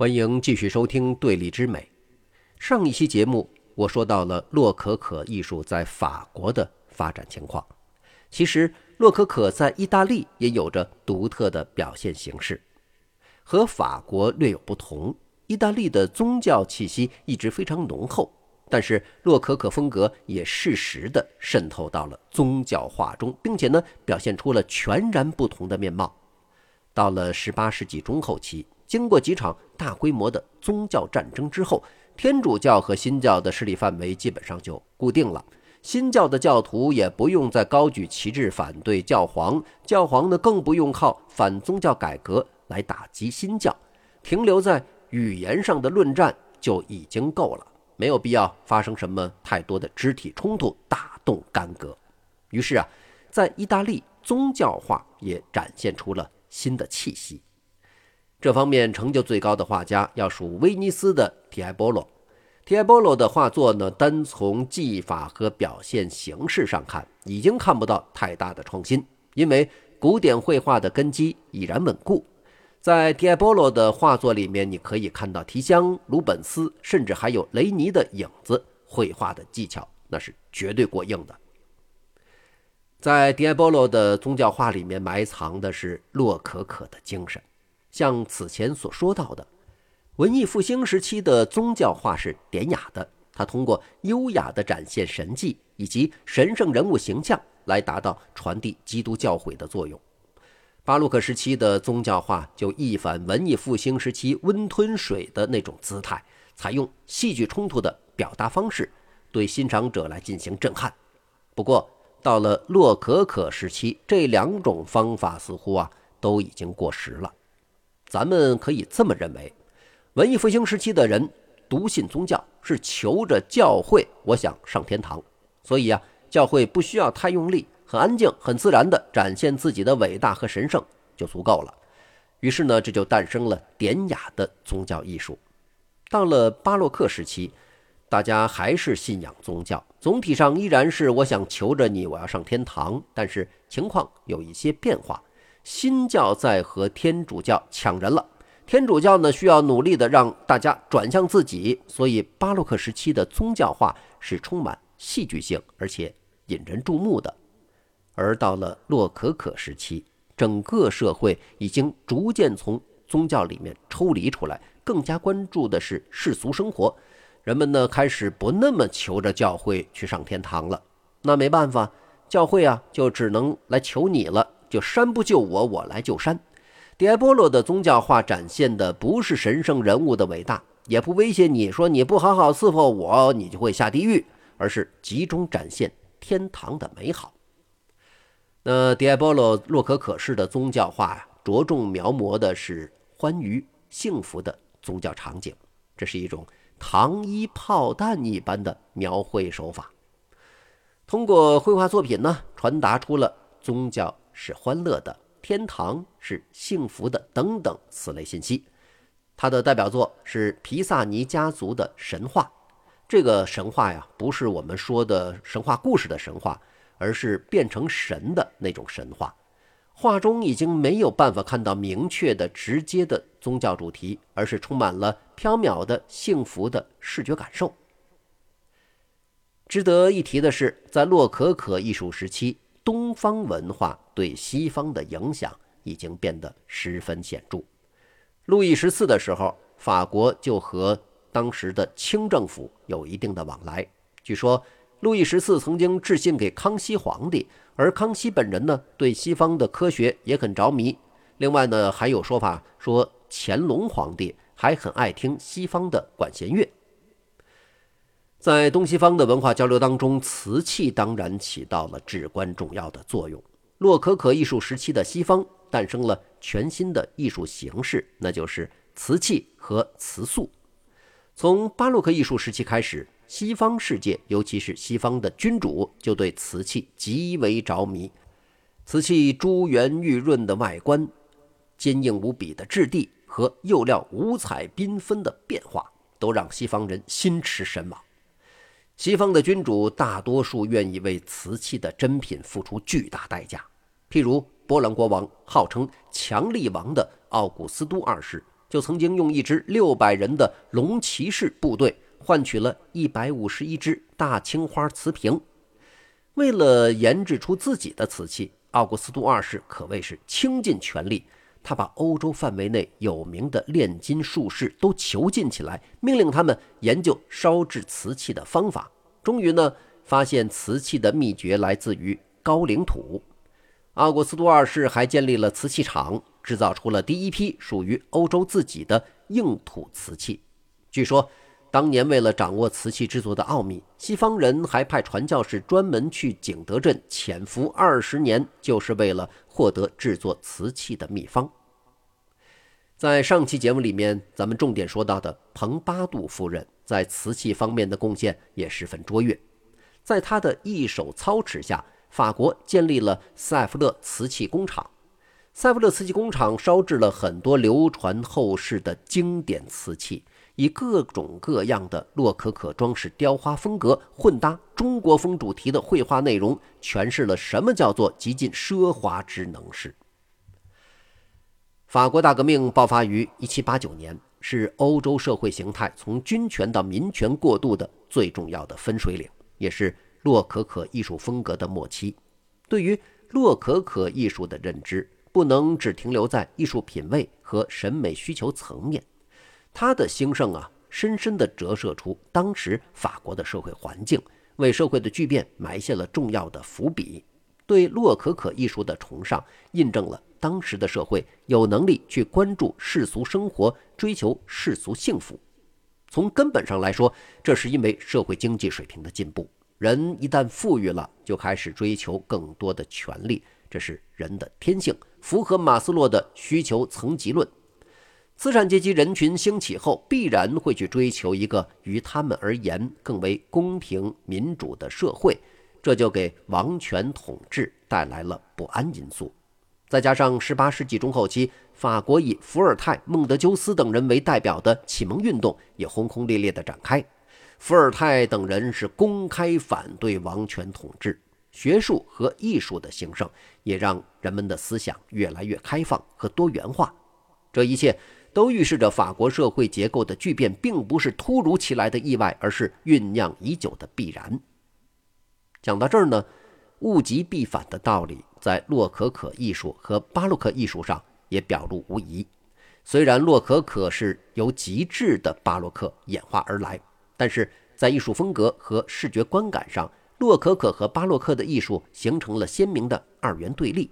欢迎继续收听《对立之美》。上一期节目我说到了洛可可艺术在法国的发展情况。其实，洛可可在意大利也有着独特的表现形式，和法国略有不同。意大利的宗教气息一直非常浓厚，但是洛可可风格也适时地渗透到了宗教画中，并且呢，表现出了全然不同的面貌。到了十八世纪中后期。经过几场大规模的宗教战争之后，天主教和新教的势力范围基本上就固定了。新教的教徒也不用再高举旗帜反对教皇，教皇呢更不用靠反宗教改革来打击新教。停留在语言上的论战就已经够了，没有必要发生什么太多的肢体冲突，大动干戈。于是啊，在意大利，宗教化也展现出了新的气息。这方面成就最高的画家要数威尼斯的提埃波罗。提埃波罗的画作呢，单从技法和表现形式上看，已经看不到太大的创新，因为古典绘画的根基已然稳固。在提埃波罗的画作里面，你可以看到提香、鲁本斯，甚至还有雷尼的影子。绘画的技巧那是绝对过硬的。在迪埃波罗的宗教画里面，埋藏的是洛可可的精神。像此前所说到的，文艺复兴时期的宗教画是典雅的，它通过优雅的展现神迹以及神圣人物形象来达到传递基督教诲的作用。巴洛克时期的宗教画就一反文艺复兴时期温吞水的那种姿态，采用戏剧冲突的表达方式，对欣赏者来进行震撼。不过，到了洛可可时期，这两种方法似乎啊都已经过时了。咱们可以这么认为：文艺复兴时期的人笃信宗教，是求着教会，我想上天堂。所以啊，教会不需要太用力，很安静、很自然地展现自己的伟大和神圣就足够了。于是呢，这就诞生了典雅的宗教艺术。到了巴洛克时期，大家还是信仰宗教，总体上依然是我想求着你，我要上天堂。但是情况有一些变化。新教在和天主教抢人了，天主教呢需要努力的让大家转向自己，所以巴洛克时期的宗教化是充满戏剧性而且引人注目的。而到了洛可可时期，整个社会已经逐渐从宗教里面抽离出来，更加关注的是世俗生活，人们呢开始不那么求着教会去上天堂了。那没办法，教会啊就只能来求你了。就山不救我，我来救山。迪埃波罗的宗教画展现的不是神圣人物的伟大，也不威胁你说你不好好伺候我，你就会下地狱，而是集中展现天堂的美好。那迪埃波罗洛可可式的宗教画，着重描摹的是欢愉幸福的宗教场景，这是一种糖衣炮弹一般的描绘手法，通过绘画作品呢，传达出了宗教。是欢乐的，天堂是幸福的，等等此类信息。他的代表作是皮萨尼家族的神话。这个神话呀，不是我们说的神话故事的神话，而是变成神的那种神话。画中已经没有办法看到明确的、直接的宗教主题，而是充满了飘渺的幸福的视觉感受。值得一提的是，在洛可可艺术时期。东方文化对西方的影响已经变得十分显著。路易十四的时候，法国就和当时的清政府有一定的往来。据说，路易十四曾经致信给康熙皇帝，而康熙本人呢，对西方的科学也很着迷。另外呢，还有说法说，乾隆皇帝还很爱听西方的管弦乐。在东西方的文化交流当中，瓷器当然起到了至关重要的作用。洛可可艺术时期的西方诞生了全新的艺术形式，那就是瓷器和瓷塑。从巴洛克艺术时期开始，西方世界，尤其是西方的君主，就对瓷器极为着迷。瓷器珠圆玉润的外观、坚硬无比的质地和釉料五彩缤纷的变化，都让西方人心驰神往。西方的君主大多数愿意为瓷器的珍品付出巨大代价，譬如波兰国王号称“强力王”的奥古斯都二世，就曾经用一支六百人的龙骑士部队换取了一百五十一支大青花瓷瓶。为了研制出自己的瓷器，奥古斯都二世可谓是倾尽全力。他把欧洲范围内有名的炼金术士都囚禁起来，命令他们研究烧制瓷器的方法。终于呢，发现瓷器的秘诀来自于高岭土。奥古斯都二世还建立了瓷器厂，制造出了第一批属于欧洲自己的硬土瓷器。据说，当年为了掌握瓷器制作的奥秘，西方人还派传教士专门去景德镇潜伏二十年，就是为了获得制作瓷器的秘方。在上期节目里面，咱们重点说到的蓬巴杜夫人在瓷器方面的贡献也十分卓越，在她的一手操持下。法国建立了塞弗勒瓷器工厂，塞弗勒瓷器工厂烧制了很多流传后世的经典瓷器，以各种各样的洛可可装饰雕花风格混搭中国风主题的绘画内容，诠释了什么叫做极尽奢华之能事。法国大革命爆发于1789年，是欧洲社会形态从军权到民权过渡的最重要的分水岭，也是。洛可可艺术风格的末期，对于洛可可艺术的认知不能只停留在艺术品味和审美需求层面。它的兴盛啊，深深地折射出当时法国的社会环境，为社会的巨变埋下了重要的伏笔。对洛可可艺术的崇尚，印证了当时的社会有能力去关注世俗生活，追求世俗幸福。从根本上来说，这是因为社会经济水平的进步。人一旦富裕了，就开始追求更多的权利，这是人的天性，符合马斯洛的需求层级论。资产阶级人群兴起后，必然会去追求一个于他们而言更为公平民主的社会，这就给王权统治带来了不安因素。再加上18世纪中后期，法国以伏尔泰、孟德鸠斯等人为代表的启蒙运动也轰轰烈烈地展开。伏尔泰等人是公开反对王权统治，学术和艺术的兴盛也让人们的思想越来越开放和多元化。这一切都预示着法国社会结构的巨变并不是突如其来的意外，而是酝酿已久的必然。讲到这儿呢，物极必反的道理在洛可可艺术和巴洛克艺术上也表露无遗。虽然洛可可是由极致的巴洛克演化而来。但是在艺术风格和视觉观感上，洛可可和巴洛克的艺术形成了鲜明的二元对立。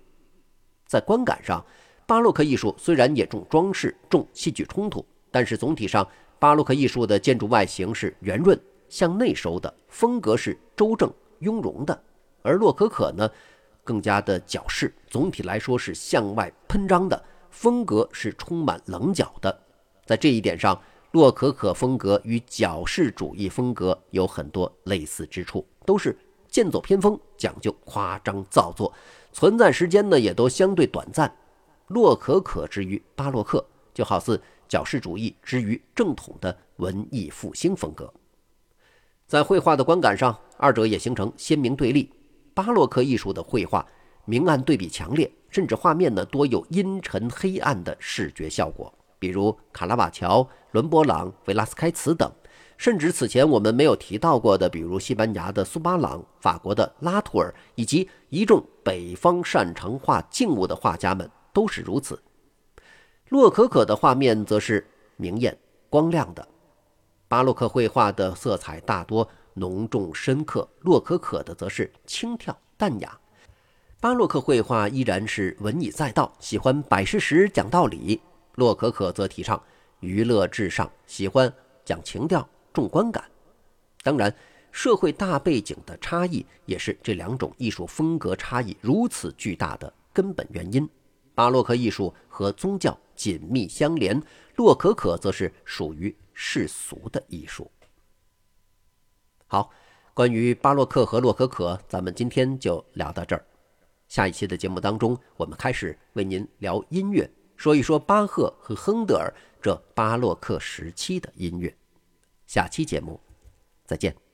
在观感上，巴洛克艺术虽然也重装饰、重戏剧冲突，但是总体上，巴洛克艺术的建筑外形是圆润、向内收的，风格是周正、雍容的；而洛可可呢，更加的矫饰，总体来说是向外喷张的，风格是充满棱角的。在这一点上，洛可可风格与矫饰主义风格有很多类似之处，都是剑走偏锋，讲究夸张造作，存在时间呢也都相对短暂。洛可可之于巴洛克，就好似矫饰主义之于正统的文艺复兴风格。在绘画的观感上，二者也形成鲜明对立。巴洛克艺术的绘画明暗对比强烈，甚至画面呢多有阴沉黑暗的视觉效果。比如卡拉瓦乔、伦勃朗、维拉斯开茨等，甚至此前我们没有提到过的，比如西班牙的苏巴朗、法国的拉图尔，以及一众北方擅长画静物的画家们都是如此。洛可可的画面则是明艳光亮的，巴洛克绘画的色彩大多浓重深刻，洛可可的则是轻佻淡雅。巴洛克绘画依然是文以载道，喜欢摆事实、讲道理。洛可可则提倡娱乐至上，喜欢讲情调、重观感。当然，社会大背景的差异也是这两种艺术风格差异如此巨大的根本原因。巴洛克艺术和宗教紧密相连，洛可可则是属于世俗的艺术。好，关于巴洛克和洛可可，咱们今天就聊到这儿。下一期的节目当中，我们开始为您聊音乐。说一说巴赫和亨德尔这巴洛克时期的音乐。下期节目，再见。